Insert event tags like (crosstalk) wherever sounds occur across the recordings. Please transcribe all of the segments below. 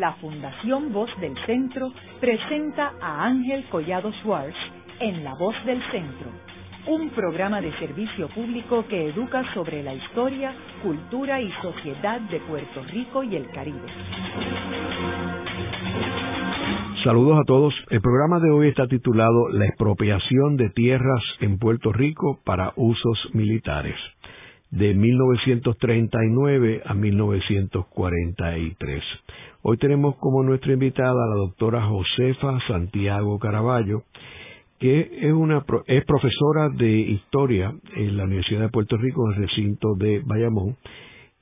la Fundación Voz del Centro presenta a Ángel Collado Schwartz en La Voz del Centro, un programa de servicio público que educa sobre la historia, cultura y sociedad de Puerto Rico y el Caribe. Saludos a todos. El programa de hoy está titulado La expropiación de tierras en Puerto Rico para usos militares, de 1939 a 1943. Hoy tenemos como nuestra invitada a la doctora Josefa Santiago Caraballo, que es, una, es profesora de historia en la Universidad de Puerto Rico, en el recinto de Bayamón,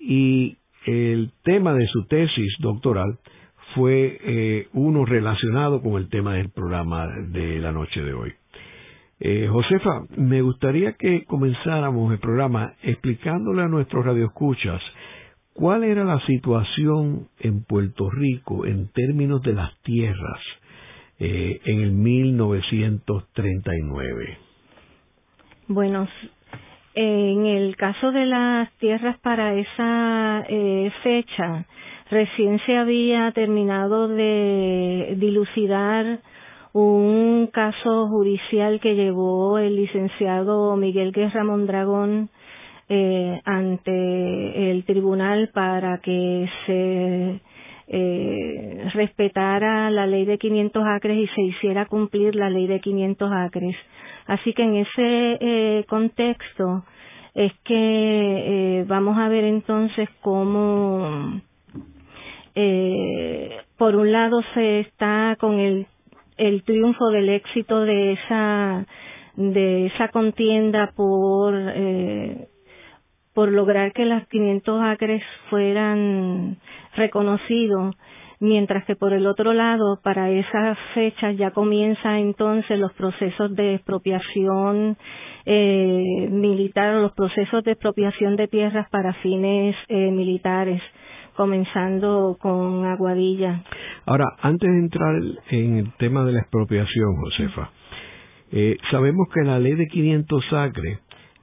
y el tema de su tesis doctoral fue eh, uno relacionado con el tema del programa de la noche de hoy. Eh, Josefa, me gustaría que comenzáramos el programa explicándole a nuestros radioescuchas cuál era la situación en Puerto Rico en términos de las tierras eh, en el 1939. Bueno, en el caso de las tierras para esa fecha, Recién se había terminado de dilucidar un caso judicial que llevó el licenciado Miguel Guerra Mondragón eh, ante el tribunal para que se eh, respetara la ley de 500 acres y se hiciera cumplir la ley de 500 acres. Así que en ese eh, contexto es que vamos a ver entonces cómo eh, por un lado se está con el, triunfo del éxito de esa de esa contienda por eh, por lograr que las 500 acres fueran reconocidos mientras que por el otro lado para esas fechas ya comienza entonces los procesos de expropiación eh, militar los procesos de expropiación de tierras para fines eh, militares comenzando con Aguadilla. Ahora, antes de entrar en el tema de la expropiación, Josefa, eh, sabemos que la ley de 500 acres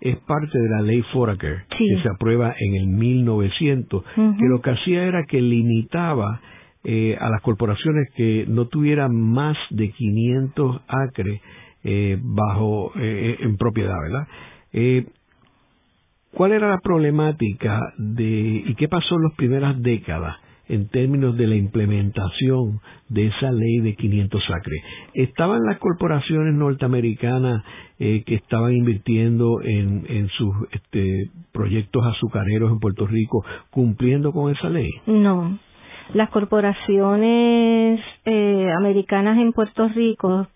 es parte de la ley Foraker, que se aprueba en el 1900, que lo que hacía era que limitaba eh, a las corporaciones que no tuvieran más de 500 acres eh, bajo en propiedad, ¿verdad? ¿Cuál era la problemática de y qué pasó en las primeras décadas en términos de la implementación de esa ley de 500 acres? ¿Estaban las corporaciones norteamericanas eh, que estaban invirtiendo en, sus este, proyectos azucareros en Puerto Rico cumpliendo con esa ley? No. Las corporaciones eh, americanas en Puerto Rico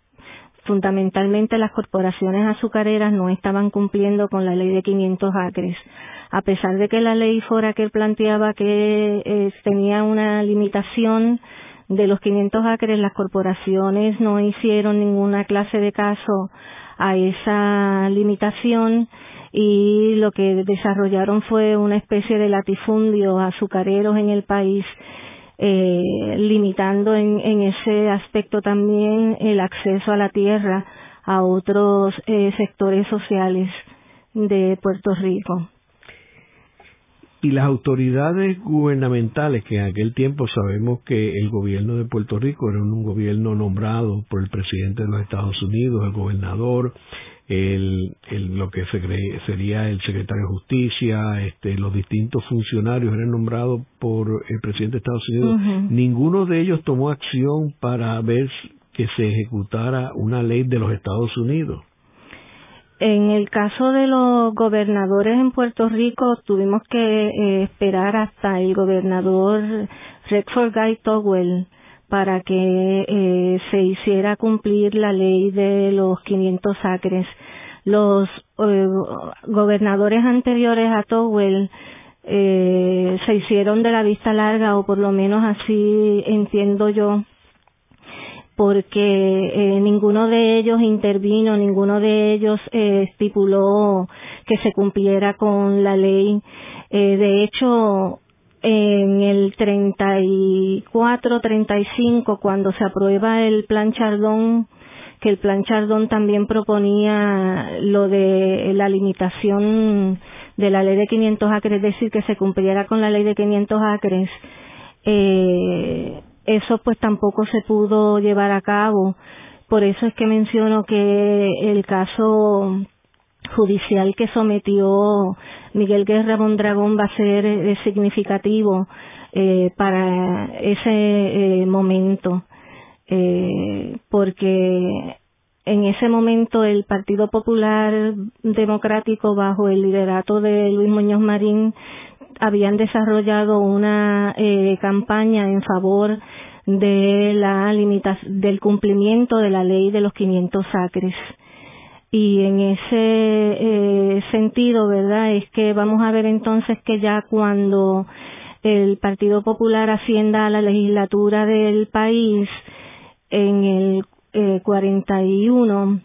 fundamentalmente las corporaciones azucareras no estaban cumpliendo con la ley de 500 acres. A pesar de que la ley que planteaba que eh, tenía una limitación de los 500 acres, las corporaciones no hicieron ninguna clase de caso a esa limitación y lo que desarrollaron fue una especie de latifundio azucareros en el país eh, limitando en, en, ese aspecto también el acceso a la tierra a otros eh, sectores sociales de Puerto Rico. Y las autoridades gubernamentales, que en aquel tiempo sabemos que el gobierno de Puerto Rico era un gobierno nombrado por el presidente de los Estados Unidos, el gobernador, el, lo que sería el secretario de Justicia, este, los distintos funcionarios eran nombrados por el presidente de Estados Unidos. Ninguno de ellos tomó acción para ver que se ejecutara una ley de los Estados Unidos. En el caso de los gobernadores en Puerto Rico, tuvimos que eh, esperar hasta el gobernador Rexford Guy Towell para que eh, se hiciera cumplir la ley de los 500 acres. Los eh, gobernadores anteriores a Towell eh, se hicieron de la vista larga, o por lo menos así entiendo yo, porque ninguno de ellos intervino, ninguno de ellos estipuló que se cumpliera con la ley. de hecho, en el 34-35 cuando se aprueba el plan Chardón que el plan Chardón también proponía lo de la limitación de la ley de 500 acres, es decir, que se cumpliera con la ley de 500 acres, eh, eso pues tampoco se pudo llevar a cabo. Por eso es que menciono que el caso judicial que sometió Miguel Guerra Mondragón va a ser eh, significativo eh, para ese eh, momento, porque en ese momento el Partido Popular Democrático bajo el liderato de Luis Muñoz Marín habían desarrollado una eh, campaña en favor de la del cumplimiento de la ley de los 500 acres y en ese eh, sentido, ¿verdad? Es que vamos a ver entonces que ya cuando el Partido Popular ascienda a la legislatura del país en el eh, 41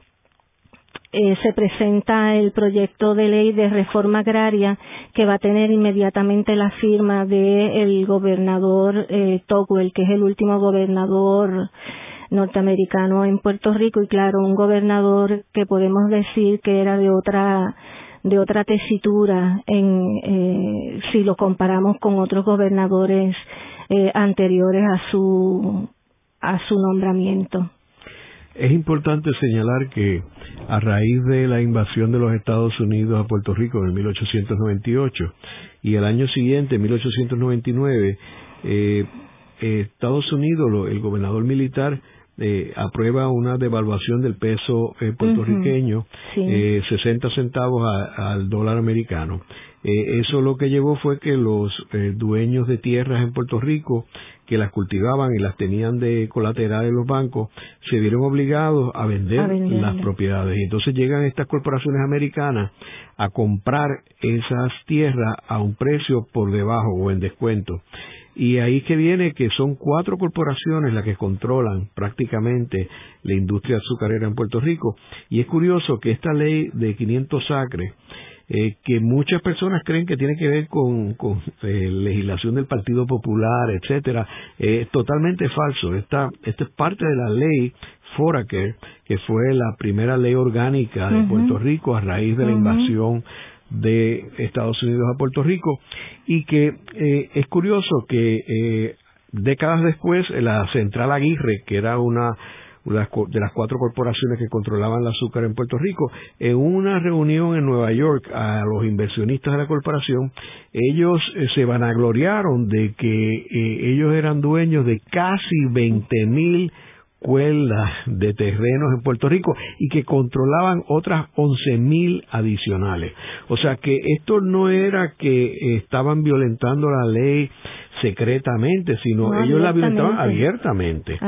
eh, se presenta el proyecto de ley de reforma agraria que va a tener inmediatamente la firma del gobernador eh, que es el último gobernador norteamericano en Puerto Rico y claro, un gobernador que podemos decir que era de otra de otra tesitura en eh, si lo comparamos con otros gobernadores eh, anteriores a su a su nombramiento. Es importante señalar que a raíz de la invasión de los Estados Unidos a Puerto Rico en 1898 y el año siguiente, 1899, eh, Estados Unidos, el gobernador militar, eh, aprueba una devaluación del peso eh, puertorriqueño, eh, 60 centavos al dólar americano. Eh, eso lo que llevó fue que los eh, dueños de tierras en Puerto Rico que las cultivaban y las tenían de colateral en los bancos se vieron obligados a vender las propiedades. Y entonces llegan estas corporaciones americanas a comprar esas tierras a un precio por debajo o en descuento. Y ahí que viene que son cuatro corporaciones las que controlan prácticamente la industria azucarera en Puerto Rico. Y es curioso que esta ley de 500 acres, eh, que muchas personas creen que tiene que ver con, con eh, legislación del Partido Popular, etcétera, es totalmente falso. Esta, esta es parte de la ley Foraker, que fue la primera ley orgánica de Puerto Rico a raíz de la invasión de Estados Unidos a Puerto Rico y que eh, es curioso que eh, décadas después la Central Aguirre, que era una de las cuatro corporaciones que controlaban el azúcar en Puerto Rico, en una reunión en Nueva York a los inversionistas de la corporación, ellos eh, se vanagloriaron de que ellos eran dueños de casi 20 mil escuelas de terrenos en Puerto Rico y que controlaban otras 11.000 adicionales. O sea que esto no era que estaban violentando la ley secretamente, sino ellos la violentaban abiertamente.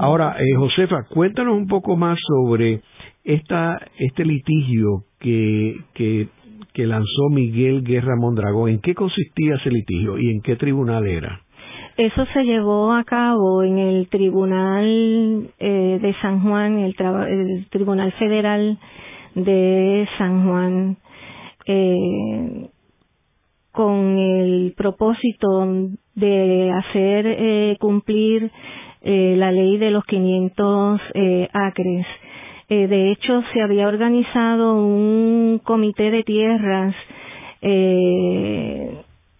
Ahora, eh, Josefa, cuéntanos un poco más sobre esta, este litigio que, que, que lanzó Miguel Guerra Mondragón. ¿En qué consistía ese litigio y en qué tribunal era? Eso se llevó a cabo en el Tribunal eh, de San Juan, el, Tribunal Federal de San Juan, eh, con el propósito de hacer eh, cumplir eh, la ley de los 500 eh, acres. De hecho, se había organizado un comité de tierras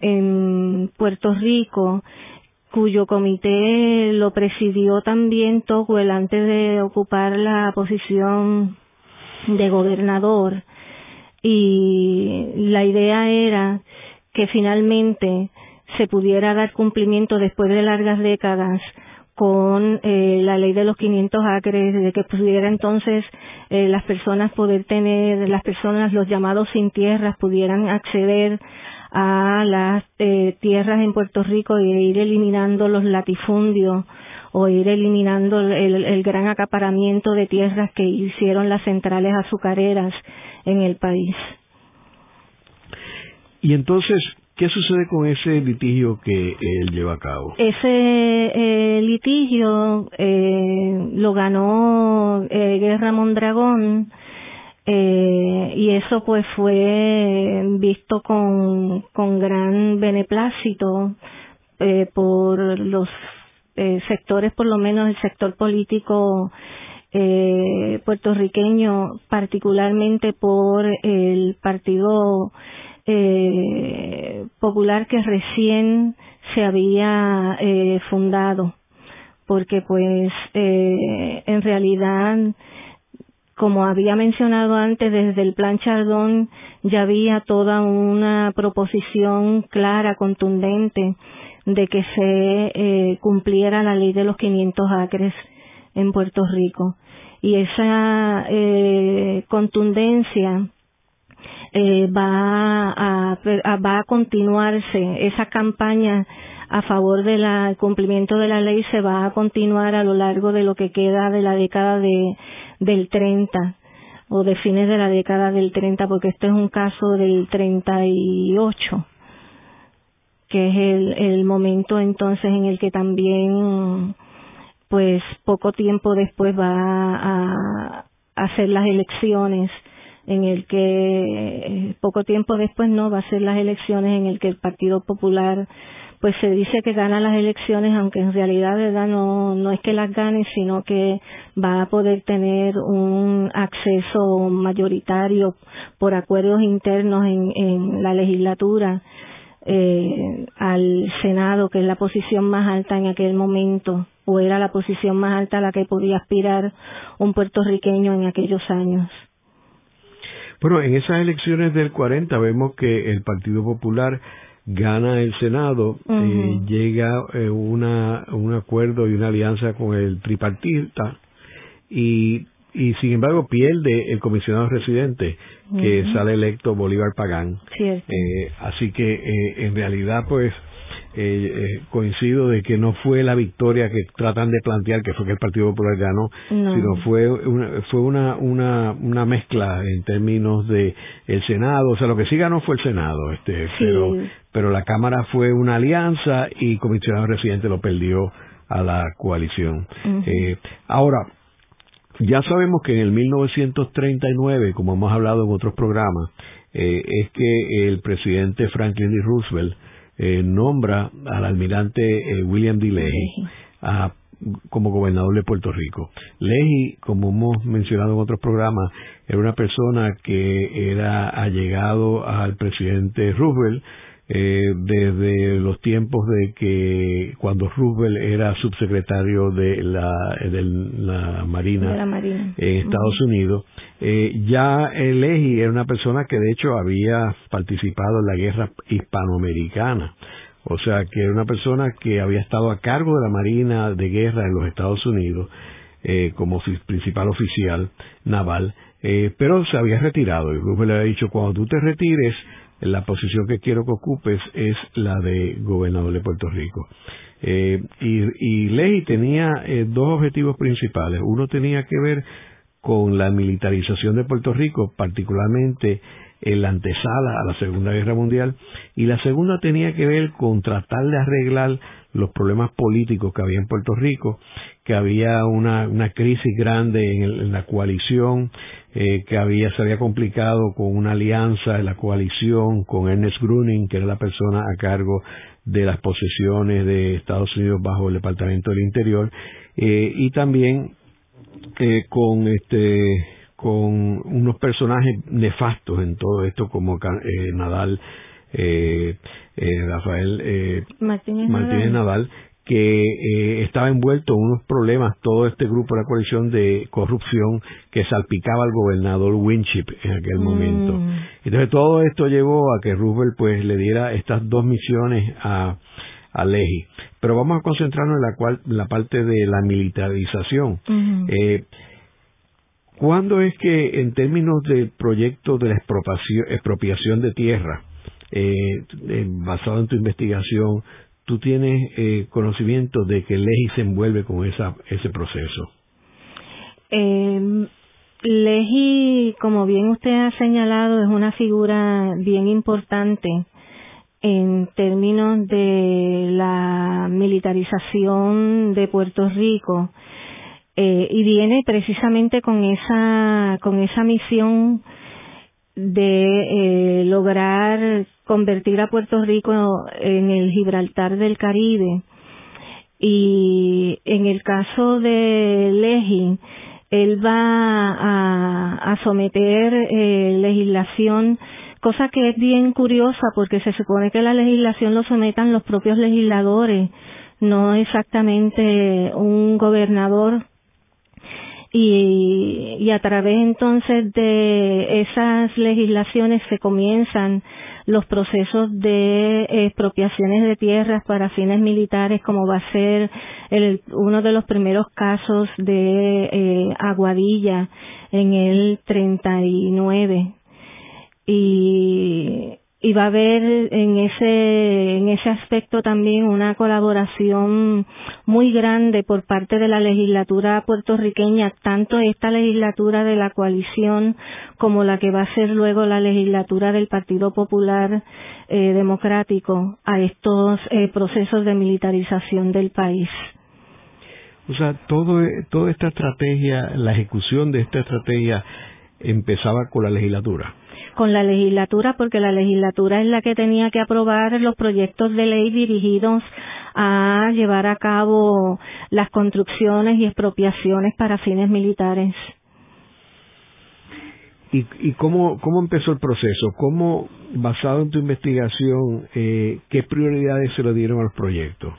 en Puerto Rico cuyo comité lo presidió también Tocqueville antes de ocupar la posición de gobernador. Y la idea era que finalmente se pudiera dar cumplimiento después de largas décadas con eh, la ley de los 500 acres, de que pudiera entonces eh, las personas poder tener, las personas, los llamados sin tierras, pudieran acceder a las eh, tierras en Puerto Rico y ir eliminando los latifundios o ir eliminando el, el, gran acaparamiento de tierras que hicieron las centrales azucareras en el país. Y entonces, ¿qué sucede con ese litigio que él lleva a cabo? Ese eh, litigio eh, lo ganó eh, Guerra Mondragón eh, y eso pues fue visto con, con gran beneplácito eh, por los eh, sectores, por lo menos el sector político eh, puertorriqueño, particularmente por el Partido eh, Popular que recién se había eh, fundado. Porque pues eh, en realidad como había mencionado antes, desde el plan Chardón ya había toda una proposición clara, contundente, de que se eh, cumpliera la ley de los 500 acres en Puerto Rico. Y esa eh, contundencia eh, va, a, va a continuarse, esa campaña a favor del cumplimiento de la ley se va a continuar a lo largo de lo que queda de la década de, del 30 o de fines de la década del 30 porque este es un caso del 38 que es el, el momento entonces en el que también pues poco tiempo después va a, hacer las elecciones en el que poco tiempo después no va a ser las elecciones en el que el Partido Popular pues se dice que gana las elecciones, aunque en realidad no, no es que las gane, sino que va a poder tener un acceso mayoritario por acuerdos internos en, en la legislatura eh, al Senado, que es la posición más alta en aquel momento, o era la posición más alta a la que podía aspirar un puertorriqueño en aquellos años. Bueno, en esas elecciones del 40 vemos que el Partido Popular gana el Senado, eh, llega eh, una, un acuerdo y una alianza con el tripartita y, y sin embargo pierde el comisionado residente que sale electo Bolívar Pagán. Eh, así que eh, en realidad pues eh, eh, coincido de que no fue la victoria que tratan de plantear, que fue que el Partido Popular ganó, sino fue una, fue una, una, una mezcla en términos de el Senado, o sea, lo que sí ganó fue el Senado, este, pero, pero la Cámara fue una alianza y el comisionado residente lo perdió a la coalición. eh, ahora, ya sabemos que en el 1939, como hemos hablado en otros programas, eh, es que el presidente Franklin D. Roosevelt eh, nombra al almirante eh, William D. Leahy como gobernador de Puerto Rico. Leahy, como hemos mencionado en otros programas, era una persona que era allegado al presidente Roosevelt, eh, desde los tiempos de que cuando Roosevelt era subsecretario de la, de la Marina, en Estados Unidos, eh, ya Leahy era una persona que de hecho había participado en la guerra hispanoamericana. O sea, que era una persona que había estado a cargo de la Marina de Guerra en los Estados Unidos eh, como principal oficial naval, eh, pero se había retirado. Y Roosevelt le había dicho, cuando tú te retires, la posición que quiero que ocupes es la de gobernador de Puerto Rico. Eh, y, Ley tenía eh, dos objetivos principales. Uno tenía que ver con la militarización de Puerto Rico, particularmente en la antesala a la Segunda Guerra Mundial, y la segunda tenía que ver con tratar de arreglar los problemas políticos que había en Puerto Rico, que había una, una crisis grande en, en la coalición, eh, que había, se había complicado con una alianza en la coalición con Ernest Gruning, que era la persona a cargo de las posesiones de Estados Unidos bajo el Departamento del Interior, eh, y también eh, con este con unos personajes nefastos en todo esto como eh, Nadal eh, eh, Rafael eh, Martínez, Nadal, que eh, estaba envuelto en unos problemas todo este grupo de la coalición de corrupción que salpicaba al gobernador Winship en aquel momento. Mm. Entonces todo esto llevó a que Roosevelt pues le diera estas dos misiones a, a Leahy. Pero vamos a concentrarnos en la, cual, la parte de la militarización. eh, ¿Cuándo es que en términos del proyecto de la expropiación de tierra, eh, basado en tu investigación, tú tienes eh, conocimiento de que Leji se envuelve con esa, ese proceso. Eh, Leji, como bien usted ha señalado, es una figura bien importante en términos de la militarización de Puerto Rico eh, y viene precisamente con esa con esa misión de eh, lograr convertir a Puerto Rico en el Gibraltar del Caribe. Y en el caso de Leji, él va a, someter eh, legislación, cosa que es bien curiosa porque se supone que la legislación lo sometan los propios legisladores no exactamente un gobernador y, y a través entonces de esas legislaciones se comienzan los procesos de expropiaciones de tierras para fines militares, como va a ser el, uno de los primeros casos de eh, Aguadilla en el 39. Y y va a haber en ese en ese aspecto también una colaboración muy grande por parte de la legislatura puertorriqueña tanto esta legislatura de la coalición como la que va a ser luego la legislatura del Partido Popular eh, Democrático a estos eh, procesos de militarización del país. O sea, todo, toda esta estrategia, la ejecución de esta estrategia empezaba con la legislatura con la legislatura porque la legislatura es la que tenía que aprobar los proyectos de ley dirigidos a llevar a cabo las construcciones y expropiaciones para fines militares. ¿Y, y cómo, cómo empezó el proceso? ¿Cómo, basado en tu investigación, eh, qué prioridades se le dieron a los proyectos?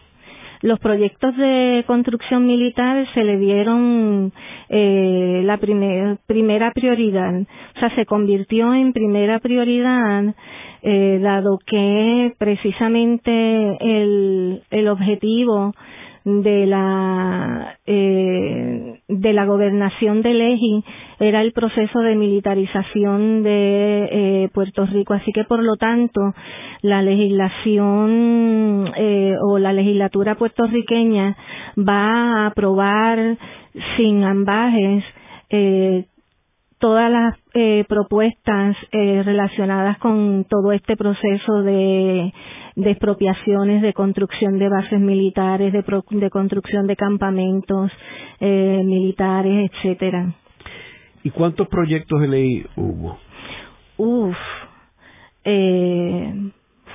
Los proyectos de construcción militar se le dieron eh, la primera prioridad, o sea, se convirtió en primera prioridad eh, dado que precisamente el, el objetivo de la eh, de la gobernación de Leji era el proceso de militarización de eh, Puerto Rico. Así que por lo tanto la legislación eh, o la legislatura puertorriqueña va a aprobar sin ambajes eh, todas las eh, propuestas eh, relacionadas con todo este proceso de, de, expropiaciones, de construcción de bases militares, de, de construcción de campamentos eh, militares, etcétera. ¿Y cuántos proyectos de ley hubo? Uf, eh,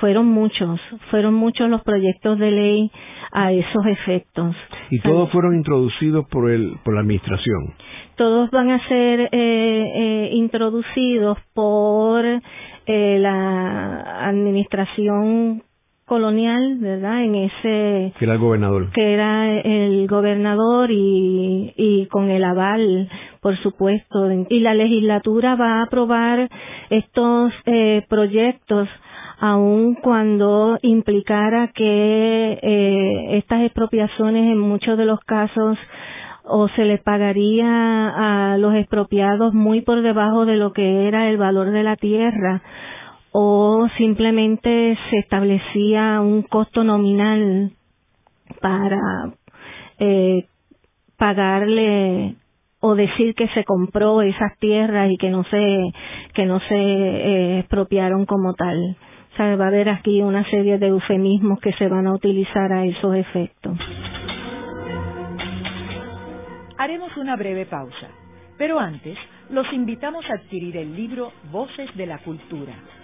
fueron muchos, fueron muchos los proyectos de ley a esos efectos. ¿Y todos fueron introducidos por, el, por la administración? Todos van a ser eh, eh, introducidos por eh, la administración colonial, ¿verdad? En ese que era el gobernador, que era el gobernador y, y con el aval, por supuesto, y la legislatura va a aprobar estos eh, proyectos aun cuando implicara que eh, estas expropiaciones en muchos de los casos o se les pagaría a los expropiados muy por debajo de lo que era el valor de la tierra o simplemente se establecía un costo nominal para eh, pagarle o decir que se compró esas tierras y que no se que no se eh, expropiaron como tal va a haber aquí una serie de eufemismos que se van a utilizar a esos efectos. Haremos una breve pausa, pero antes los invitamos a adquirir el libro Voces de la Cultura,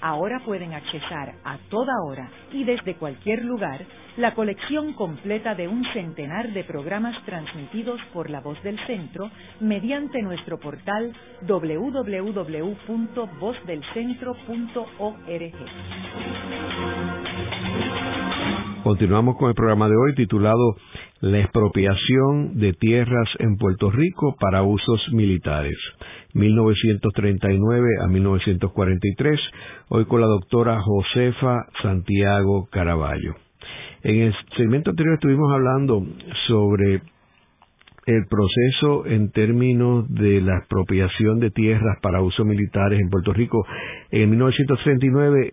Ahora pueden accesar a toda hora y desde cualquier lugar la colección completa de un centenar de programas transmitidos por La Voz del Centro mediante nuestro portal www.vozdelcentro.org. Continuamos con el programa de hoy titulado La expropiación de tierras en Puerto Rico para usos militares, 1939 a 1943, hoy con la doctora Josefa Santiago Caraballo. En el segmento anterior estuvimos hablando sobre el proceso en términos de la expropiación de tierras para usos militares en Puerto Rico en 1939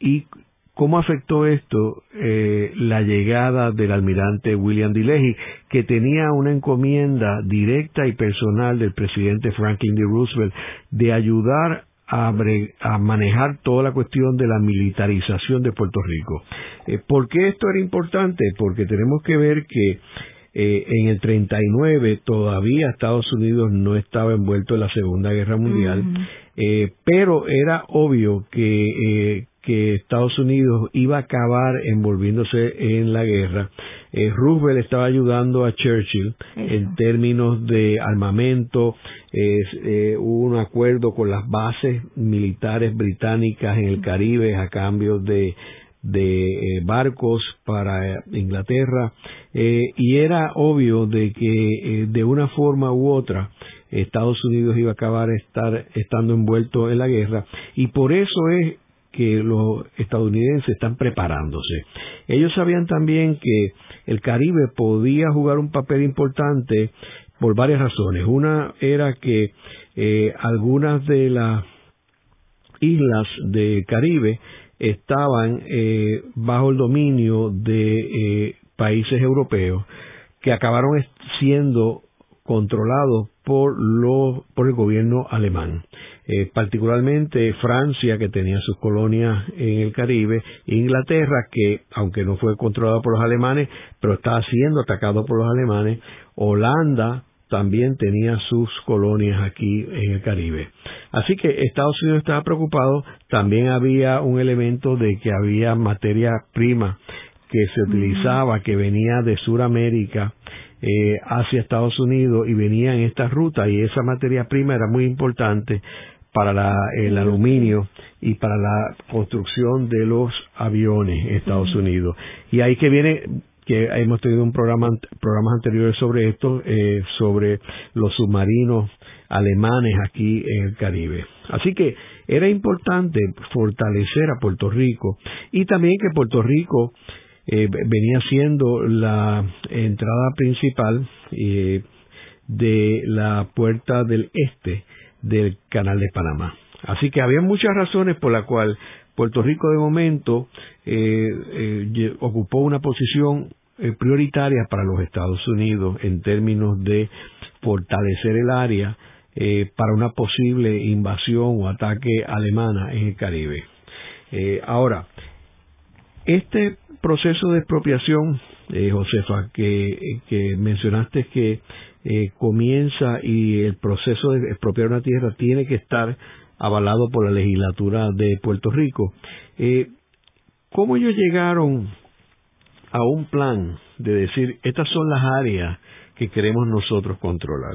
y ¿Cómo afectó esto eh, la llegada del almirante William D. Leahy, que tenía una encomienda directa y personal del presidente Franklin D. Roosevelt de ayudar a, manejar toda la cuestión de la militarización de Puerto Rico? Eh, ¿Por qué esto era importante? Porque tenemos que ver que eh, en el 39 todavía Estados Unidos no estaba envuelto en la Segunda Guerra Mundial. Eh, pero era obvio que, que Estados Unidos iba a acabar envolviéndose en la guerra. Roosevelt estaba ayudando a Churchill en términos de armamento, hubo un acuerdo con las bases militares británicas en el Caribe a cambio de de eh, barcos para eh, Inglaterra eh, y era obvio de que de una forma u otra Estados Unidos iba a acabar estar estando envuelto en la guerra y por eso es que los estadounidenses están preparándose. Ellos sabían también que el Caribe podía jugar un papel importante por varias razones. Una era que algunas de las islas del Caribe estaban eh, bajo el dominio de eh, países europeos que acabaron siendo controlados por, por el gobierno alemán. Eh, particularmente Francia, que tenía sus colonias en el Caribe, e Inglaterra, que aunque no fue controlado por los alemanes, pero estaba siendo atacado por los alemanes, Holanda, también tenía sus colonias aquí en el Caribe. Así que Estados Unidos estaba preocupado, también había un elemento de que había materia prima que se utilizaba, que venía de Sudamérica eh, hacia Estados Unidos y venía en esta ruta y esa materia prima era muy importante para el aluminio y para la construcción de los aviones en Estados Unidos. Y ahí que viene que hemos tenido un programa programas anteriores sobre esto eh, sobre los submarinos alemanes aquí en el Caribe. Así que era importante fortalecer a Puerto Rico y también que Puerto Rico eh, venía siendo la entrada principal eh, de la puerta del este del canal de Panamá así que había muchas razones por las cuales Puerto Rico de momento ocupó una posición eh, prioritarias para los Estados Unidos en términos de fortalecer el área eh, para una posible invasión o ataque alemana en el Caribe. Eh, ahora, este proceso de expropiación, Josefa, que, que, mencionaste que comienza y el proceso de expropiar una tierra tiene que estar avalado por la legislatura de Puerto Rico. ¿Cómo ellos llegaron a un plan de decir, estas son las áreas que queremos nosotros controlar.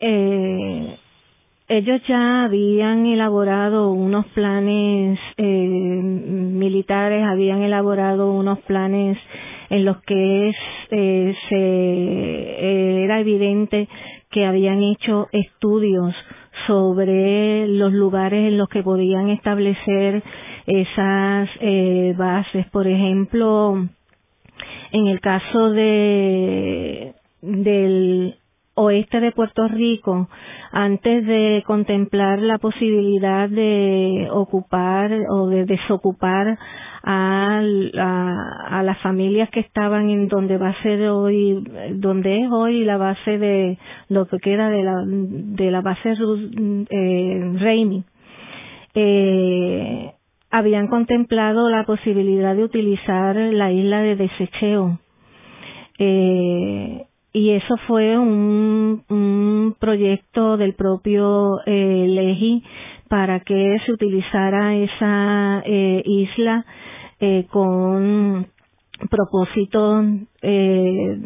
eh, ellos ya habían elaborado unos planes eh, militares, habían elaborado unos planes en los que eh, se, era evidente que habían hecho estudios sobre los lugares en los que podían establecer esas eh, bases. Por ejemplo, en el caso de del oeste de Puerto Rico, antes de contemplar la posibilidad de ocupar o de desocupar a, las familias que estaban en donde va a ser hoy, donde es hoy la base de lo que queda de la, de la base eh, Reimi. Eh, habían contemplado la posibilidad de utilizar la isla de desecheo. Eh, y eso fue un, proyecto del propio eh, Legi para que se utilizara esa eh, isla eh, con propósito eh,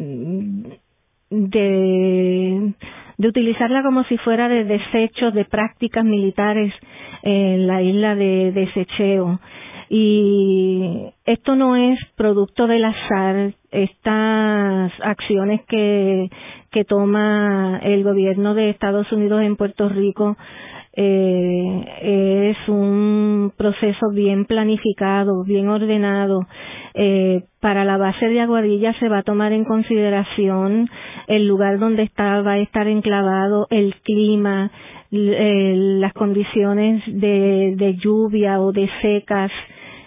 de, de utilizarla como si fuera de desechos de prácticas militares en la isla de Desecheo. Y esto no es producto del azar, estas acciones que, que toma el gobierno de Estados Unidos en Puerto Rico eh, es un proceso bien planificado, bien ordenado. Eh, para la base de Aguadilla se va a tomar en consideración el lugar donde está, va a estar enclavado, el clima, eh, las condiciones de, de, lluvia o de secas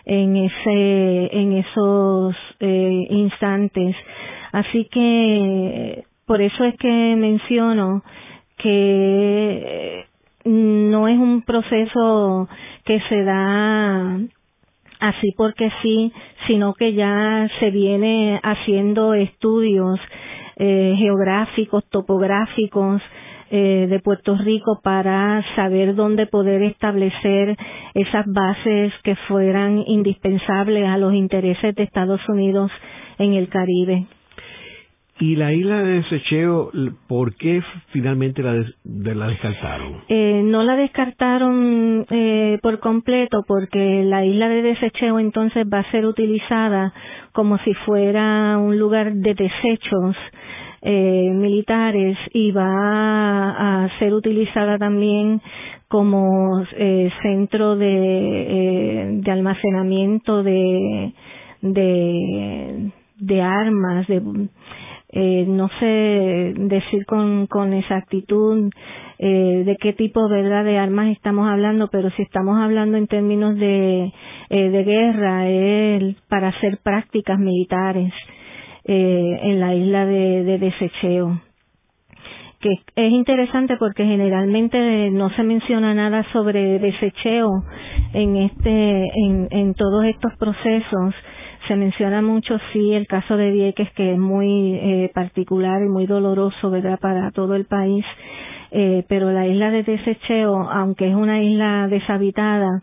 en ese en esos eh, instantes. Así que por eso es que menciono que no es un proceso que se da así porque sí, sino que ya se viene haciendo estudios eh, geográficos, topográficos, eh, de Puerto Rico para saber dónde poder establecer esas bases que fueran indispensables a los intereses de Estados Unidos en el Caribe. ¿Y la isla de Desecheo, por qué finalmente la, la descartaron? Eh, no la descartaron eh, por completo porque la isla de Desecheo entonces va a ser utilizada como si fuera un lugar de desechos eh, militares y va a, ser utilizada también como eh, centro de, eh, almacenamiento de, de, de armas, de eh, no sé decir con, con exactitud eh, de qué tipo verdad de armas estamos hablando, pero si estamos hablando en términos de, eh, de guerra es para hacer prácticas militares eh, en la isla de, de Desecheo que es interesante porque generalmente no se menciona nada sobre desecheo en este en, en todos estos procesos. Se menciona mucho sí el caso de Vieques que es muy eh, particular y muy doloroso verdad para todo el país. Eh, pero la isla de Desecheo aunque es una isla deshabitada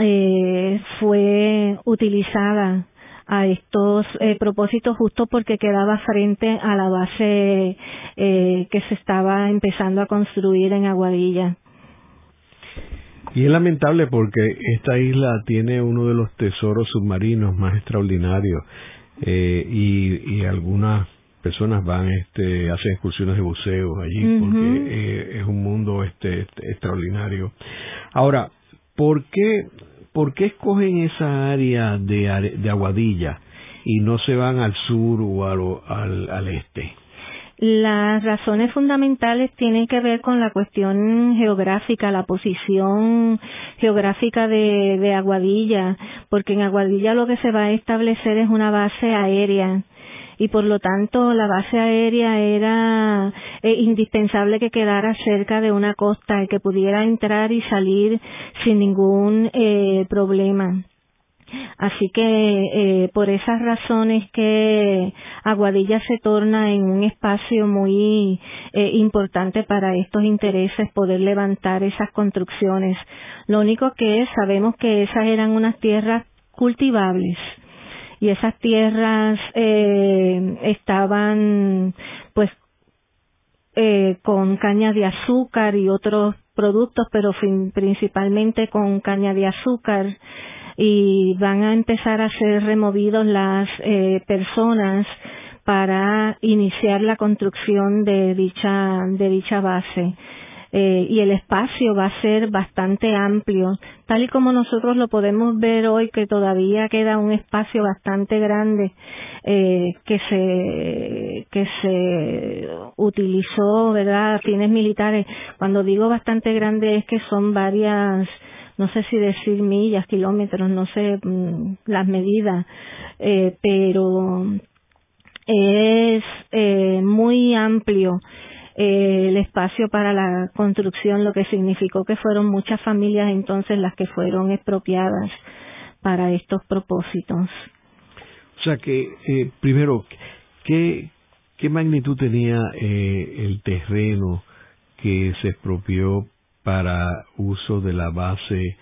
eh, fue utilizada a estos eh, propósitos justo porque quedaba frente a la base eh, que se estaba empezando a construir en Aguadilla. Y es lamentable porque esta isla tiene uno de los tesoros submarinos más extraordinarios eh, y, y algunas personas van este hacen excursiones de buceo allí porque eh, es un mundo este, este, extraordinario ahora por qué por qué escogen esa área de, de Aguadilla y no se van al sur o al, este las razones fundamentales tienen que ver con la cuestión geográfica, la posición geográfica de Aguadilla, porque en Aguadilla lo que se va a establecer es una base aérea y por lo tanto la base aérea era eh, indispensable que quedara cerca de una costa y que pudiera entrar y salir sin ningún eh, problema. Así que eh, por esas razones que Aguadilla se torna en un espacio muy eh, importante para estos intereses poder levantar esas construcciones. Lo único que es, sabemos que esas eran unas tierras cultivables y esas tierras eh, estaban pues eh, con caña de azúcar y otros productos, pero principalmente con caña de azúcar y van a empezar a ser removidos las eh, personas para iniciar la construcción de dicha de dicha base eh, y el espacio va a ser bastante amplio tal y como nosotros lo podemos ver hoy que todavía queda un espacio bastante grande eh, que se que se utilizó verdad fines militares. Cuando digo bastante grande es que son varias no sé si decir millas, kilómetros, no sé mm, las medidas, eh, pero es eh, muy amplio eh, el espacio para la construcción, lo que significó que fueron muchas familias entonces las que fueron expropiadas para estos propósitos. O sea que, primero, ¿qué, ¿qué magnitud tenía el terreno que se expropió para uso de la base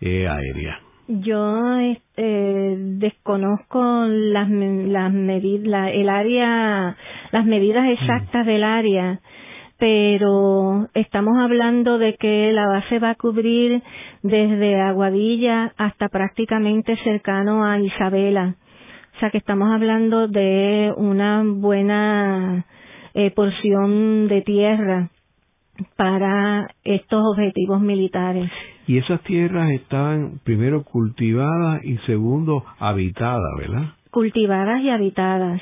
eh, aérea? Yo este, desconozco las, las medidas, el área, las medidas mm. exactas del área, pero estamos hablando de que la base va a cubrir desde Aguadilla hasta prácticamente cercano a Isabela. O sea que estamos hablando de una buena eh, porción de tierra para estos objetivos militares. Y esas tierras estaban primero cultivadas y segundo habitadas, ¿verdad? Cultivadas y habitadas.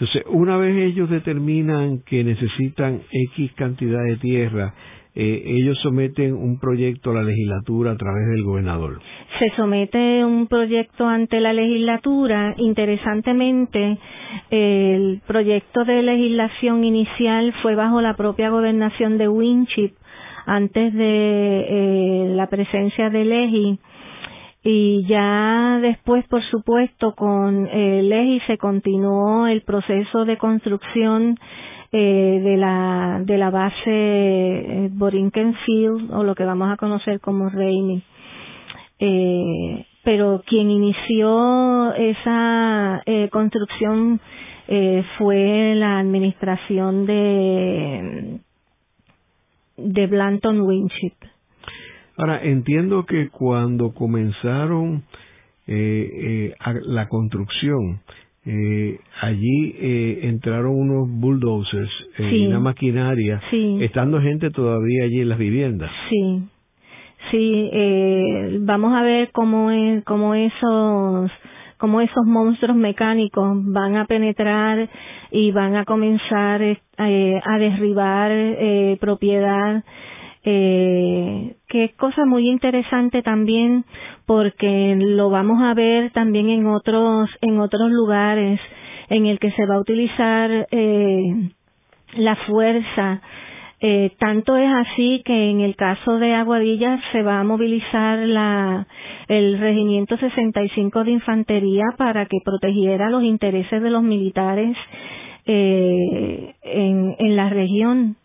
Entonces, una vez ellos determinan que necesitan X cantidad de tierra, eh, ellos someten un proyecto a la legislatura a través del gobernador. Se somete un proyecto ante la legislatura. Interesantemente, el proyecto de legislación inicial fue bajo la propia gobernación de Winship antes de eh, la presencia de Legi y ya después, por supuesto, con eh, Legi se continuó el proceso de construcción eh, de la de la base eh, Borinquen Field o lo que vamos a conocer como Rainy. Eh, pero quien inició esa eh, construcción eh, fue la administración de de Blanton Winship. Ahora entiendo que cuando comenzaron eh, la construcción eh, allí eh, entraron unos bulldozers y una maquinaria, estando gente todavía allí en las viviendas. Sí, sí, eh, vamos a ver cómo, es, cómo esos cómo esos monstruos mecánicos van a penetrar y van a comenzar eh, a derribar eh, propiedad eh, que es cosa muy interesante también porque lo vamos a ver también en otros en otros lugares en el que se va a utilizar eh, la fuerza. Eh, tanto es así que en el caso de Aguadilla se va a movilizar la, el Regimiento 65 de Infantería para que protegiera los intereses de los militares eh, en, en la región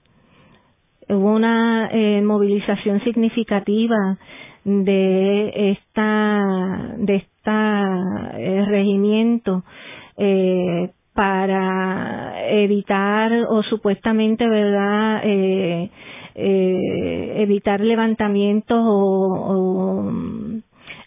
hubo una eh, movilización significativa de esta de esta eh, regimiento eh, para evitar o supuestamente verdad evitar levantamientos o,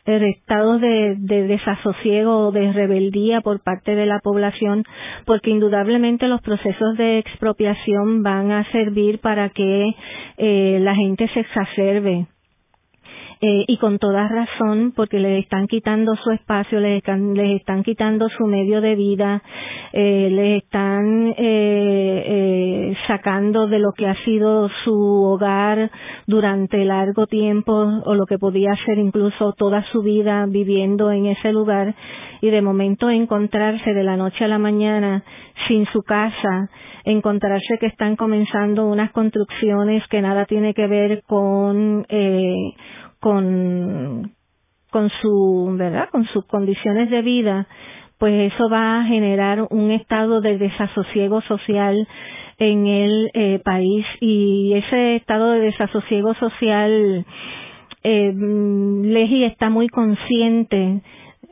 estados de, de, desasosiego o de rebeldía por parte de la población, porque indudablemente los procesos de expropiación van a servir para que eh, la gente se exacerbe eh, y con toda razón porque les están quitando su espacio, les están, les están quitando su medio de vida, eh, les están eh, eh, sacando de lo que ha sido su hogar durante largo tiempo o lo que podía ser incluso toda su vida viviendo en ese lugar y de momento encontrarse de la noche a la mañana sin su casa, encontrarse que están comenzando unas construcciones que nada tiene que ver con eh, con, con su, ¿verdad? Con sus condiciones de vida, pues eso va a generar un estado de desasosiego social en el eh, país y ese estado de desasosiego social eh, Leji está muy consciente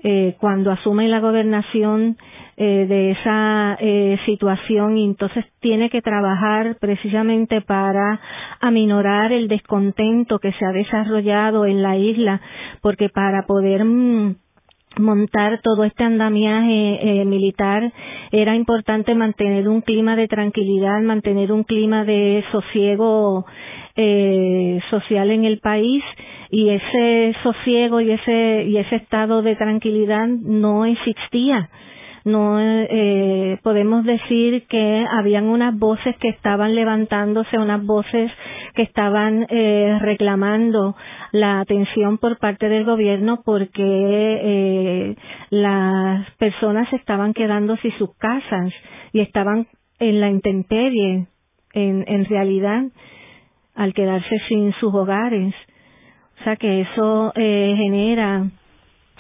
eh, cuando asume la gobernación eh, de esa eh, situación y entonces tiene que trabajar precisamente para aminorar el descontento que se ha desarrollado en la isla porque para poder mm, montar todo este andamiaje eh, militar era importante mantener un clima de tranquilidad, mantener un clima de sosiego eh, social en el país y ese sosiego y ese y ese estado de tranquilidad no existía no eh, podemos decir que habían unas voces que estaban levantándose, unas voces que estaban eh, reclamando la atención por parte del gobierno porque eh, las personas estaban quedando sin sus casas y estaban en la intemperie en, en realidad al quedarse sin sus hogares. O sea que eso eh, genera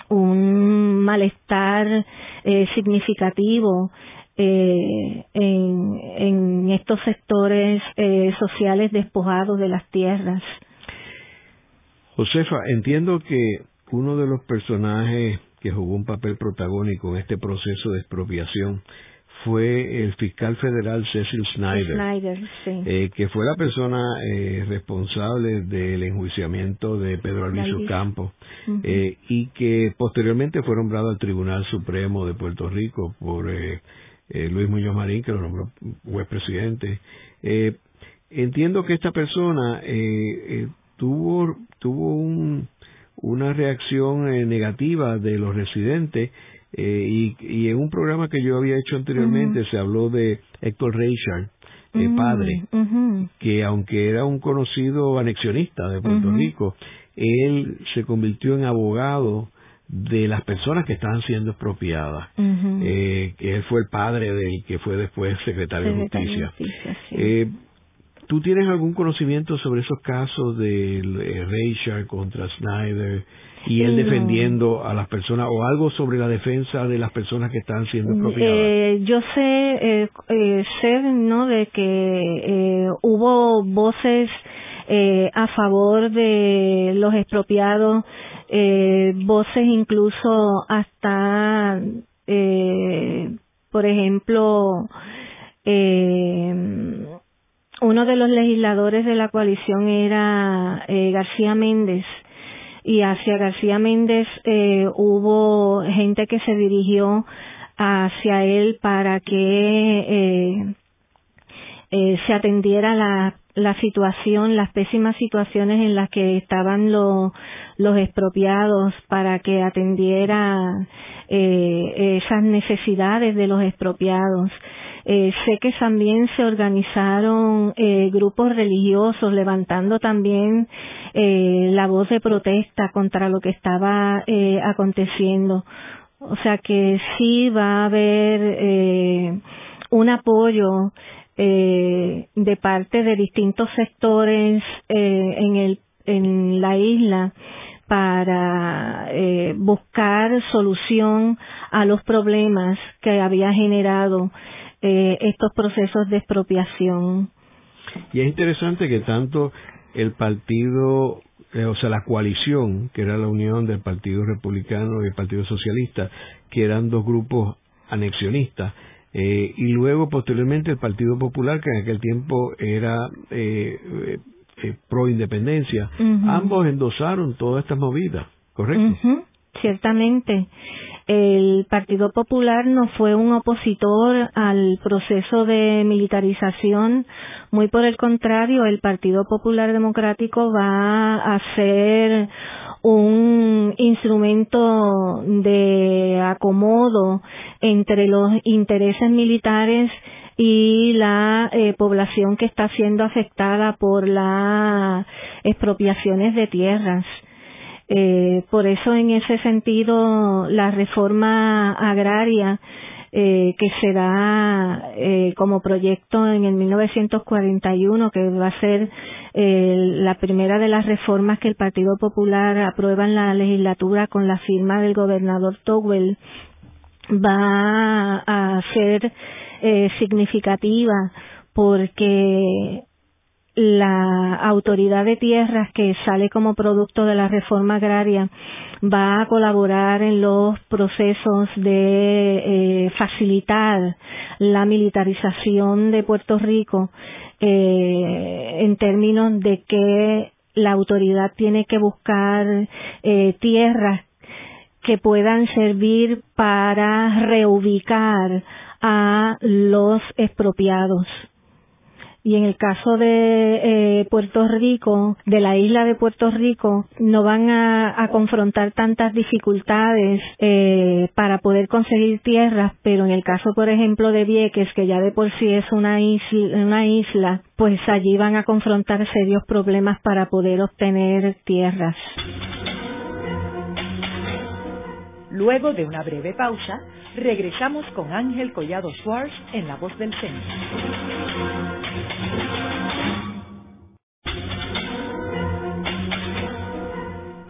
un malestar eh, significativo eh, en, estos sectores eh, sociales despojados de las tierras. Josefa, entiendo que uno de los personajes que jugó un papel protagónico en este proceso de expropiación fue el fiscal federal Cecil Snyder, eh, que fue la persona eh, responsable del enjuiciamiento de Pedro Albizu Campos eh, y que posteriormente fue nombrado al Tribunal Supremo de Puerto Rico por Luis Muñoz Marín, que lo nombró juez presidente. entiendo que esta persona tuvo tuvo un, una reacción negativa de los residentes eh, y, y, en un programa que yo había hecho anteriormente se habló de Héctor Reichard, eh, padre, que aunque era un conocido anexionista de Puerto Rico, él se convirtió en abogado de las personas que estaban siendo expropiadas, eh, que él fue el padre del que fue después secretario, de Justicia. ¿Tú tienes algún conocimiento sobre esos casos de eh, contra Snyder y él defendiendo a las personas o algo sobre la defensa de las personas que están siendo expropiadas? Eh, yo sé, eh, eh, sé, ¿no? De que hubo voces a favor de los expropiados, voces incluso hasta, por ejemplo, eh, uno de los legisladores de la coalición era eh, García Méndez. Y hacia García Méndez eh, hubo gente que se dirigió hacia él para que eh, se atendiera la, la situación, las pésimas situaciones en las que estaban los, los expropiados para que atendiera esas necesidades de los expropiados. Eh, sé que también se organizaron eh, grupos religiosos levantando también eh, la voz de protesta contra lo que estaba eh, aconteciendo. O sea que sí va a haber eh, un apoyo eh, de parte de distintos sectores eh, en, el, en la isla para eh, buscar solución a los problemas que había generado eh, estos procesos de expropiación. Y es interesante que tanto el partido, eh, o sea, la coalición, que era la unión del Partido Republicano y el Partido Socialista, que eran dos grupos anexionistas, eh, y luego posteriormente el Partido Popular, que en aquel tiempo era pro independencia, ambos endosaron toda esta movida, ¿correcto? Ciertamente el Partido Popular no fue un opositor al proceso de militarización, muy por el contrario, el Partido Popular Democrático va a ser un instrumento de acomodo entre los intereses militares y la eh, población que está siendo afectada por las expropiaciones de tierras. Eh, por eso, en ese sentido, la reforma agraria eh, que se da eh, como proyecto en el 1941, que va a ser eh, la primera de las reformas que el Partido Popular aprueba en la legislatura con la firma del gobernador Towell, va a ser significativa porque la autoridad de tierras que sale como producto de la reforma agraria va a colaborar en los procesos de eh, facilitar la militarización de Puerto Rico eh, en términos de que la autoridad tiene que buscar eh, tierras que puedan servir para reubicar a los expropiados y en el caso de eh, Puerto Rico, de la isla de Puerto Rico, no van a, confrontar tantas dificultades eh, para poder conseguir tierras, pero en el caso, por ejemplo, de Vieques, que ya de por sí es una isla, una isla pues allí van a confrontar serios problemas para poder obtener tierras. Luego de una breve pausa, regresamos con Ángel Collado Schwartz en La Voz del Centro.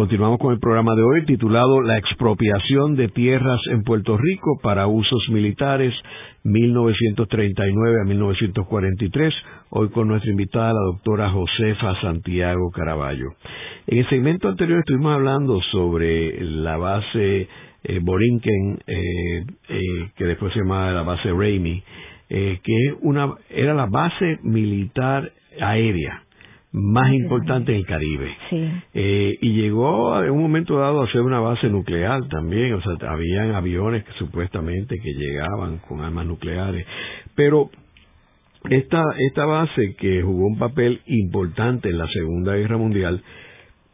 Continuamos con el programa de hoy titulado La expropiación de tierras en Puerto Rico para usos militares 1939 a 1943, hoy con nuestra invitada la doctora Josefa Santiago Caraballo. En el segmento anterior estuvimos hablando sobre la base eh, Borinquen, eh, eh, que después se llamaba la base Raimi, que una, era la base militar aérea más importante en el Caribe. Eh, y llegó en un momento dado a ser una base nuclear también, o sea, habían aviones que supuestamente que llegaban con armas nucleares, pero esta, esta base que jugó un papel importante en la Segunda Guerra Mundial,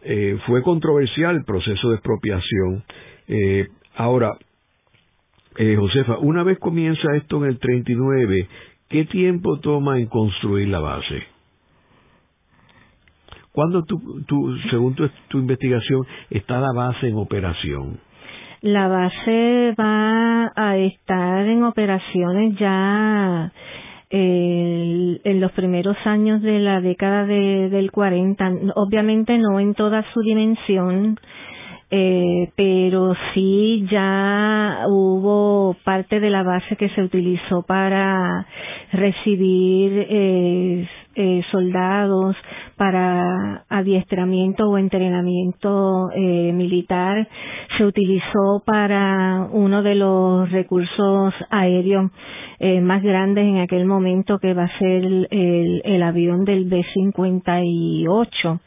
eh, fue controversial el proceso de expropiación. Eh, ahora, eh, Josefa, una vez comienza esto en el 39, ¿qué tiempo toma en construir la base? ¿Cuándo, tú, según tu, investigación, está la base en operación? La base va a estar en operaciones ya eh, en los primeros años de la década de, del 40. Obviamente no en toda su dimensión, eh, pero sí ya hubo parte de la base que se utilizó para recibir eh, eh, soldados para adiestramiento o entrenamiento eh, militar se utilizó para uno de los recursos aéreos eh, más grandes en aquel momento que va a ser el, el, avión del B-58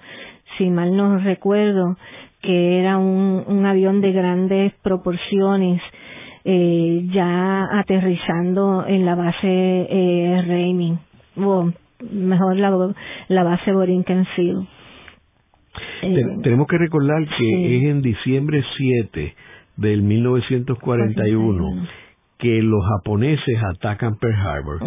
si mal no recuerdo que era un, un avión de grandes proporciones eh, ya aterrizando en la base eh, mejor la, la base Borinquen eh, tenemos que recordar que es en diciembre 7 del 1941 que los japoneses atacan Pearl Harbor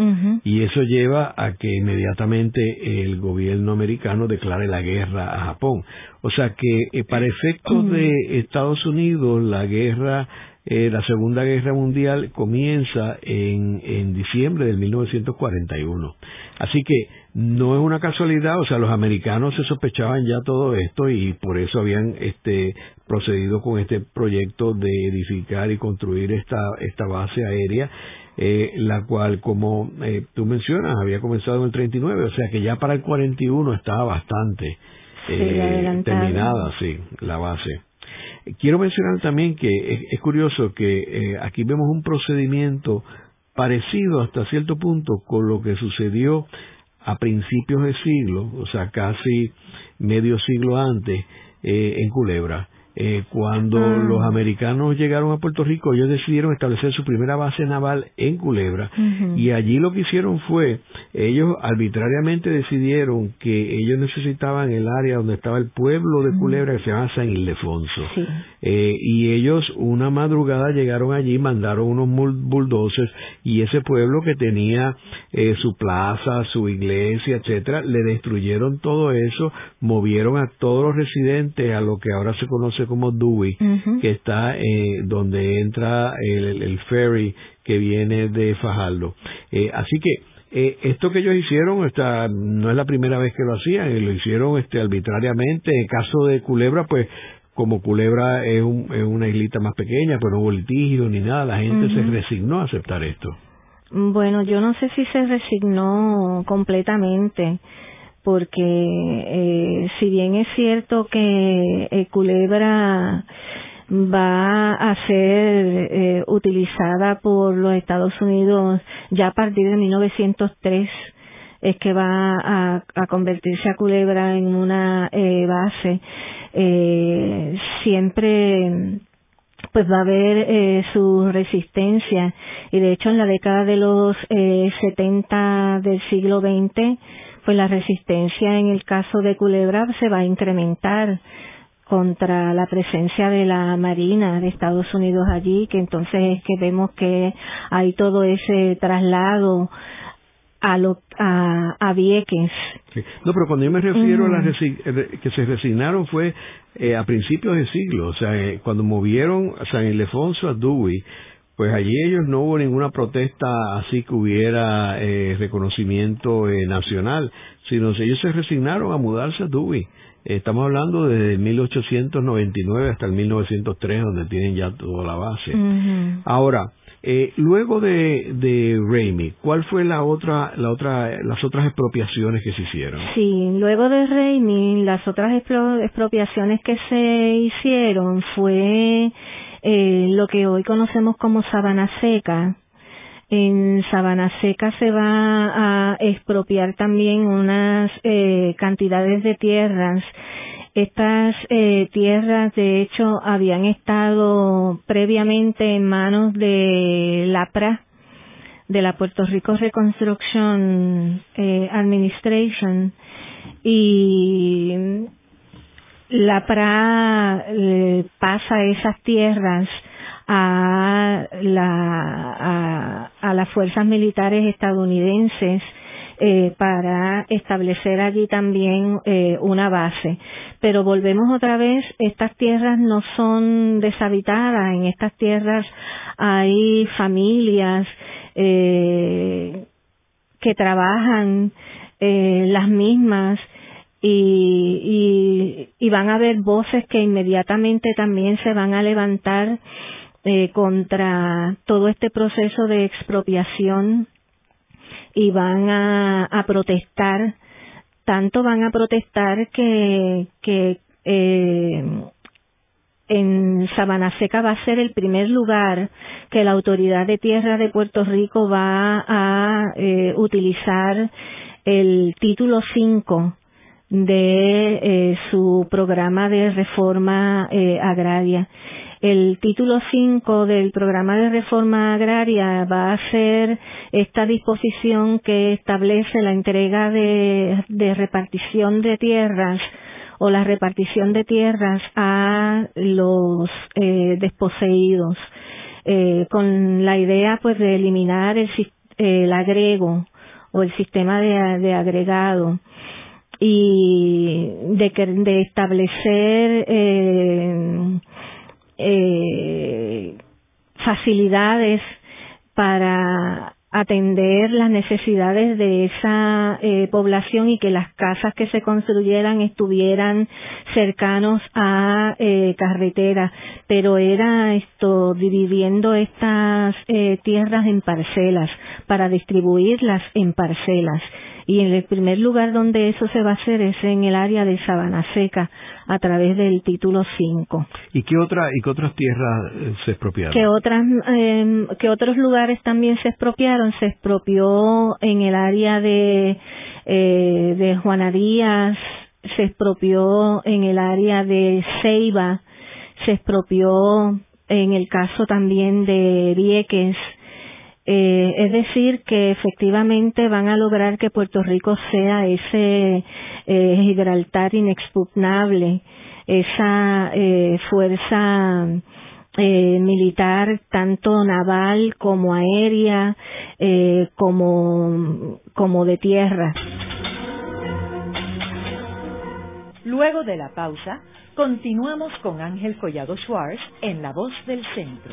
y eso lleva a que inmediatamente el gobierno americano declare la guerra a Japón. O sea que eh, para efectos de Estados Unidos la guerra eh, la Segunda Guerra Mundial comienza en, en diciembre del 1941. Así que no es una casualidad, o sea, los americanos se sospechaban ya todo esto y por eso habían este, procedido con este proyecto de edificar y construir esta, esta base aérea, eh, la cual, como eh, tú mencionas, había comenzado en el 39, o sea que ya para el 41 estaba bastante eh, terminada, sí, la base. Quiero mencionar también que es, curioso que eh, aquí vemos un procedimiento parecido hasta cierto punto con lo que sucedió a principios de siglo, o sea, casi medio siglo antes, eh, en Culebra. Eh, cuando ah. los americanos llegaron a Puerto Rico, ellos decidieron establecer su primera base naval en Culebra y allí lo que hicieron fue, ellos arbitrariamente decidieron que ellos necesitaban el área donde estaba el pueblo de Culebra que se llama San Ildefonso. Eh, y ellos una madrugada llegaron allí, mandaron unos bulldozers y ese pueblo que tenía eh, su plaza, su iglesia, etcétera, le destruyeron todo eso, movieron a todos los residentes a lo que ahora se conoce como Dewey, que está eh, donde entra el, ferry que viene de Fajardo. Eh, así que eh, esto que ellos hicieron esta, no es la primera vez que lo hacían, lo hicieron este, arbitrariamente. En el caso de Culebra, pues como Culebra es, una islita más pequeña, pues no hubo litigio ni nada, la gente se resignó a aceptar esto. Bueno, yo no sé si se resignó completamente porque eh, si bien es cierto que eh, Culebra va a ser eh, utilizada por los Estados Unidos ya a partir de 1903 es que va a, convertirse a Culebra en una eh, base siempre pues va a haber eh, su resistencia. Y de hecho en la década de los eh, 70 del siglo XX pues la resistencia en el caso de Culebra se va a incrementar contra la presencia de la Marina de Estados Unidos allí, que entonces es que vemos que hay todo ese traslado a, lo, a, a Vieques. No, pero cuando yo me refiero a las eh, que se resignaron fue eh, a principios de siglo, o sea, eh, cuando movieron a San Ildefonso a Dewey, pues allí ellos no hubo ninguna protesta así que hubiera eh, reconocimiento eh, nacional, sino ellos se resignaron a mudarse a Dewey. estamos hablando desde 1899 hasta el 1903, donde tienen ya toda la base. Ahora, eh, luego de, de Raimi, ¿cuál fue la otra, la otra, las otras expropiaciones que se hicieron? Sí, luego de Raimi, las otras expropiaciones que se hicieron fue eh, lo que hoy conocemos como sabana seca. En sabana seca se va a expropiar también unas eh, cantidades de tierras. Estas eh, tierras, de hecho, habían estado previamente en manos de la PRA, de la Puerto Rico Reconstruction Administration, y la PRA pasa esas tierras a, la, las fuerzas militares estadounidenses eh, para establecer allí también eh, una base. Pero volvemos otra vez, estas tierras no son deshabitadas, en estas tierras hay familias eh, que trabajan las mismas y, y, van a haber voces que inmediatamente también se van a levantar eh, contra todo este proceso de expropiación y van a, protestar. Tanto van a protestar que, que eh, en Sabana Seca va a ser el primer lugar que la Autoridad de Tierra de Puerto Rico va a eh, utilizar el título 5 de eh, su programa de reforma eh, agraria. El título 5 del programa de reforma agraria va a ser esta disposición que establece la entrega de, repartición de tierras o la repartición de tierras a los eh, desposeídos eh, con la idea pues de eliminar el, el agrego o el sistema de, de agregado y de, de establecer eh, eh, facilidades para atender las necesidades de esa eh, población y que las casas que se construyeran estuvieran cercanos a eh, carretera, pero era esto dividiendo estas eh, tierras en parcelas para distribuirlas en parcelas y en el primer lugar donde eso se va a hacer es en el área de Sabana Seca a través del título 5. ¿Y qué otra y qué otras tierras eh, se expropiaron? ¿Qué otras eh, qué otros lugares también se expropiaron? Se expropió en el área de eh, de Juanarías, se expropió en el área de Ceiba, se expropió en el caso también de Vieques, eh, es decir, que efectivamente van a lograr que Puerto Rico sea ese eh, Gibraltar inexpugnable, esa eh, fuerza eh, militar tanto naval como aérea eh, como, como de tierra. Luego de la pausa, continuamos con Ángel Collado Schwartz en La Voz del Centro.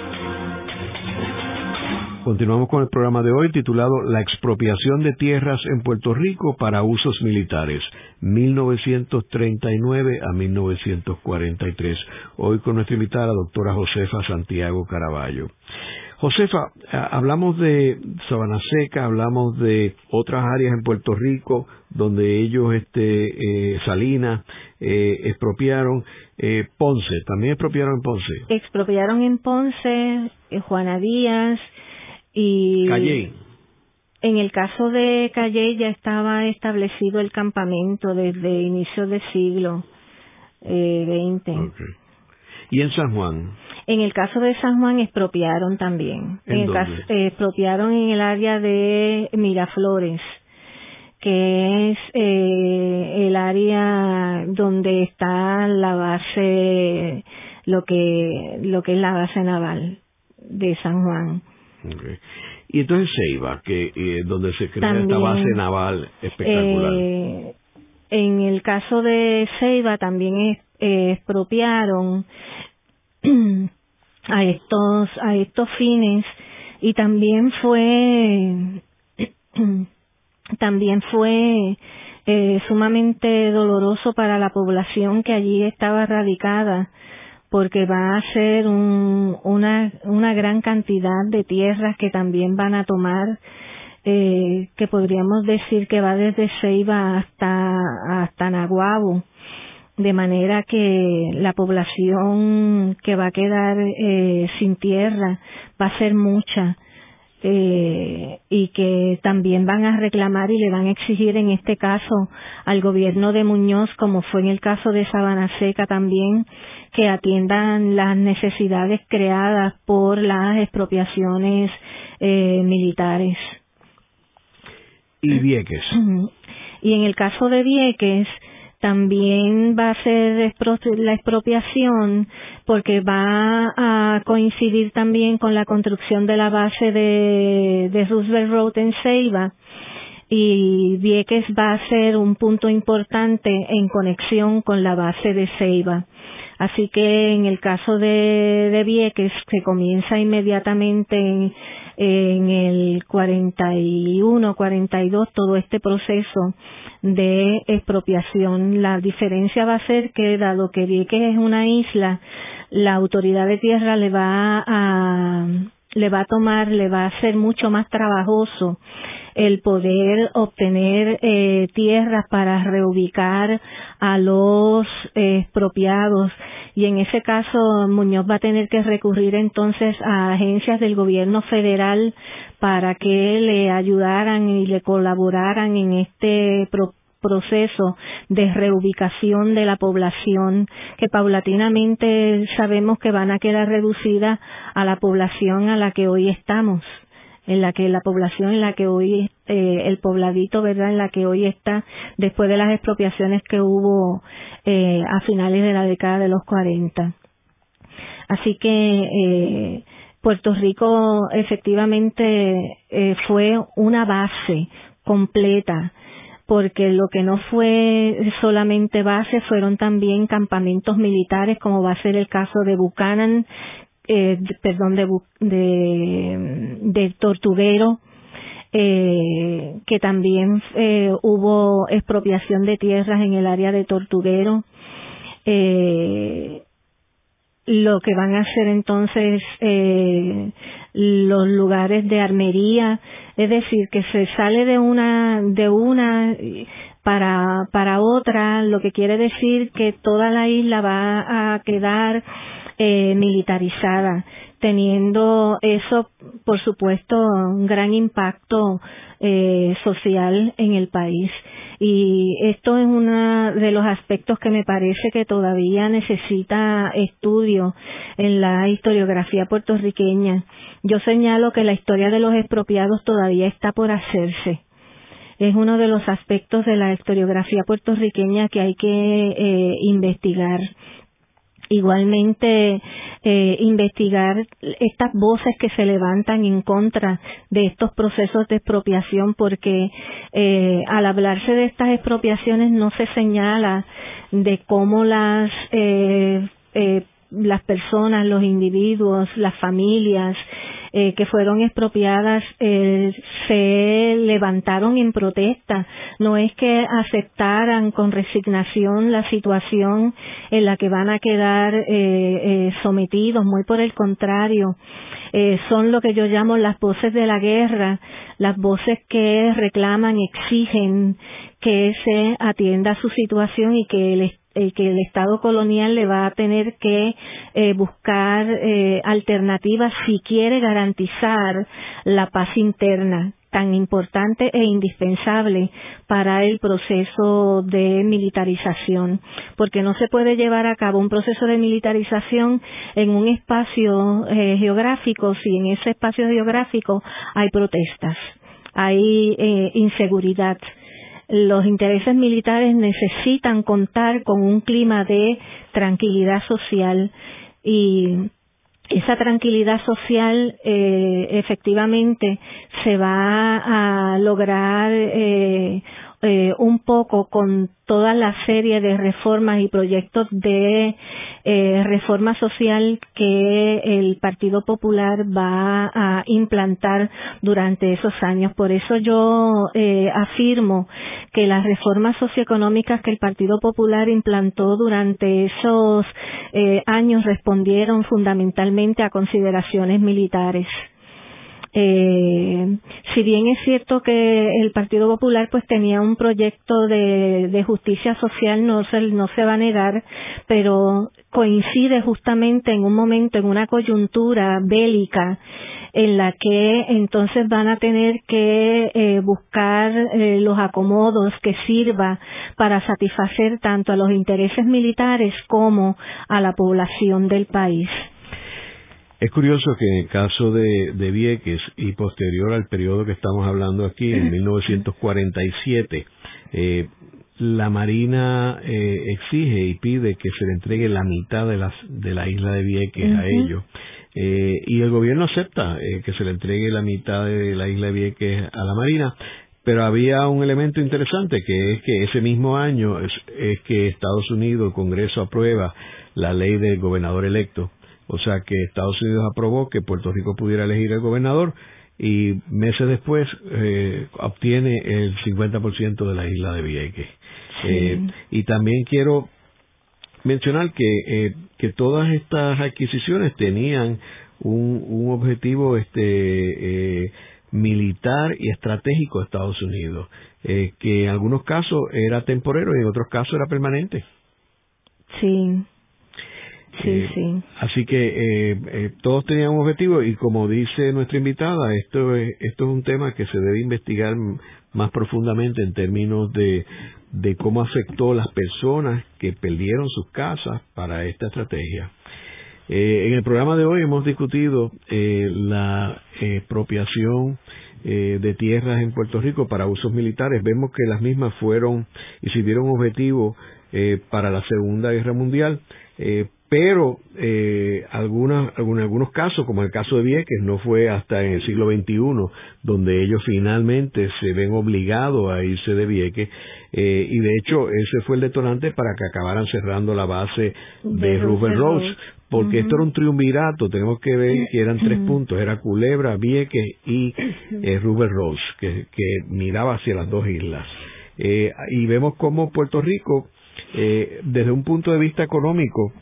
Continuamos con el programa de hoy titulado La expropiación de tierras en Puerto Rico para usos militares, 1939 a 1943. Hoy con nuestra invitada, la doctora Josefa Santiago Caraballo. Josefa, hablamos de Sabana Seca, hablamos de otras áreas en Puerto Rico donde ellos, este, eh, Salinas, eh, expropiaron. Eh, Ponce, también expropiaron en Ponce. Expropiaron en Ponce, Juana Díaz, y En el caso de Calle ya estaba establecido el campamento desde inicio del siglo eh, XX. ¿Y en San Juan? En el caso de San Juan expropiaron también. ¿En, eh, expropiaron en el área de Miraflores, que es eh, el área donde está la base, lo que lo que es la base naval de San Juan. Y entonces Ceiba, que eh, donde se crea esta base naval espectacular. Eh, en el caso de Ceiba también eh, expropiaron (clears throat) a estos a estos fines y también fue (clears throat) también fue eh, sumamente doloroso para la población que allí estaba radicada porque va a ser un, una, una gran cantidad de tierras que también van a tomar, eh, que podríamos decir que va desde Ceiba hasta, hasta Naguabo, de manera que la población que va a quedar eh, sin tierra va a ser mucha. Eh, y que también van a reclamar y le van a exigir en este caso al gobierno de Muñoz, como fue en el caso de Sabana Seca también, que atiendan las necesidades creadas por las expropiaciones eh, militares. Y Vieques. Y en el caso de Vieques, también va a ser la expropiación porque va a coincidir también con la construcción de la base de, Roosevelt Road en Ceiba y Vieques va a ser un punto importante en conexión con la base de Ceiba. Así que en el caso de, de Vieques se comienza inmediatamente en, en el 41, 42 todo este proceso de expropiación. La diferencia va a ser que dado que Vieques es una isla, la autoridad de tierra le va a le va a tomar, le va a ser mucho más trabajoso el poder obtener eh, tierras para reubicar a los eh, expropiados. Y en ese caso Muñoz va a tener que recurrir entonces a agencias del gobierno federal para que le ayudaran y le colaboraran en este proceso de reubicación de la población que paulatinamente sabemos que van a quedar reducidas a la población a la que hoy estamos en la que la población en la que hoy eh, el pobladito verdad en la que hoy está después de las expropiaciones que hubo eh, a finales de la década de los 40 así que eh, Puerto Rico efectivamente fue una base completa porque lo que no fue solamente base fueron también campamentos militares como va a ser el caso de Buchanan eh, perdón, de, de, Tortuguero, eh, que también eh, hubo expropiación de tierras en el área de Tortuguero. Eh, lo que van a hacer entonces eh, los lugares de armería, es decir, que se sale de una de una para para otra, lo que quiere decir que toda la isla va a quedar eh, militarizada, teniendo eso, por supuesto, un gran impacto eh, social en el país. Y esto es uno de los aspectos que me parece que todavía necesita estudio en la historiografía puertorriqueña. Yo señalo que la historia de los expropiados todavía está por hacerse es uno de los aspectos de la historiografía puertorriqueña que hay que eh, investigar igualmente eh, investigar estas voces que se levantan en contra de estos procesos de expropiación porque eh, al hablarse de estas expropiaciones no se señala de cómo las eh, eh las personas, los individuos, las familias eh, que fueron expropiadas eh, se levantaron en protesta. No es que aceptaran con resignación la situación en la que van a quedar eh, eh sometidos, muy por el contrario. Eh, son lo que yo llamo las voces de la guerra, las voces que reclaman, exigen que se atienda a su situación y que el eh, que el Estado colonial le va a tener que eh, buscar eh, alternativas si quiere garantizar la paz interna tan importante e indispensable para el proceso de militarización, porque no se puede llevar a cabo un proceso de militarización en un espacio geográfico si en ese espacio geográfico hay protestas, hay inseguridad, los intereses militares necesitan contar con un clima de tranquilidad social y esa tranquilidad social eh, efectivamente se va a lograr eh, eh, un poco con toda la serie de reformas y proyectos de eh, reforma social que el Partido Popular va a implantar durante esos años. Por eso yo eh, afirmo que las reformas socioeconómicas que el Partido Popular implantó durante esos eh, años respondieron fundamentalmente a consideraciones militares. Eh, si bien es cierto que el Partido Popular pues tenía un proyecto de, justicia social, no se, no se va a negar, pero coincide justamente en un momento, en una coyuntura bélica, en la que entonces van a tener que eh, buscar eh, los acomodos que sirva para satisfacer tanto a los intereses militares como a la población del país. Es curioso que en el caso de, de Vieques y posterior al periodo que estamos hablando aquí, en 1947, eh, la Marina eh, exige y pide que se le entregue la mitad de, las, de la isla de Vieques a ellos. Eh, y el gobierno acepta eh, que se le entregue la mitad de la isla de Vieques a la Marina, pero había un elemento interesante que es que ese mismo año es, que Estados Unidos, el Congreso aprueba la ley del gobernador electo, o sea que Estados Unidos aprobó que Puerto Rico pudiera elegir al gobernador y meses después eh, obtiene el 50% de la isla de Vieques. Eh, y también quiero mencionar que, eh, que todas estas adquisiciones tenían un, un objetivo este eh, militar y estratégico de Estados Unidos, que en algunos casos era temporero y en otros casos era permanente. Sí. Sí, eh, sí. Así que eh, eh, todos tenían un objetivo y como dice nuestra invitada, esto es, esto es un tema que se debe investigar más profundamente en términos de, de cómo afectó a las personas que perdieron sus casas para esta estrategia. Eh, en el programa de hoy hemos discutido eh, la expropiación de tierras en Puerto Rico para usos militares. Vemos que las mismas fueron y sirvieron objetivo para la Segunda Guerra Mundial, pero eh, algunas, en algunos casos, como el caso de Vieques, no fue hasta en el siglo XXI donde ellos finalmente se ven obligados a irse de Vieques, eh, y de hecho ese fue el detonante para que acabaran cerrando la base de, Ruben Rose, porque esto era un triunvirato, tenemos que ver que eran tres puntos, era Culebra, Vieques y (clears throat) eh, Rose, que, que miraba hacia las dos islas. Eh, y vemos cómo Puerto Rico, eh, desde un punto de vista económico,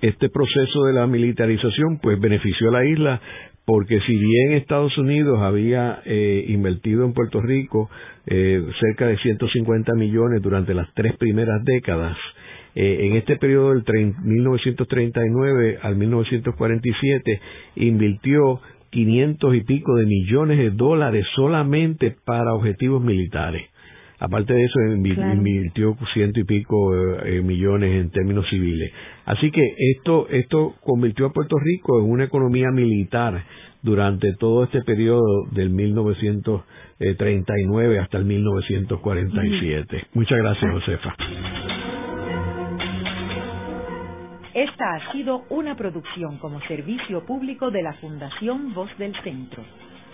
este proceso de la militarización pues benefició a la isla porque si bien Estados Unidos había eh, invertido en Puerto Rico eh, cerca de 150 millones durante las tres primeras décadas, eh, en este periodo del 1939 al 1947 invirtió 500 y pico de millones de dólares solamente para objetivos militares. Aparte de eso, invirtió ciento y pico eh, eh, millones en términos civiles. Así que esto, esto convirtió a Puerto Rico en una economía militar durante todo este periodo del 1939 hasta el 1947. Muchas gracias, Josefa. Esta ha sido una producción como servicio público de la Fundación Voz del Centro.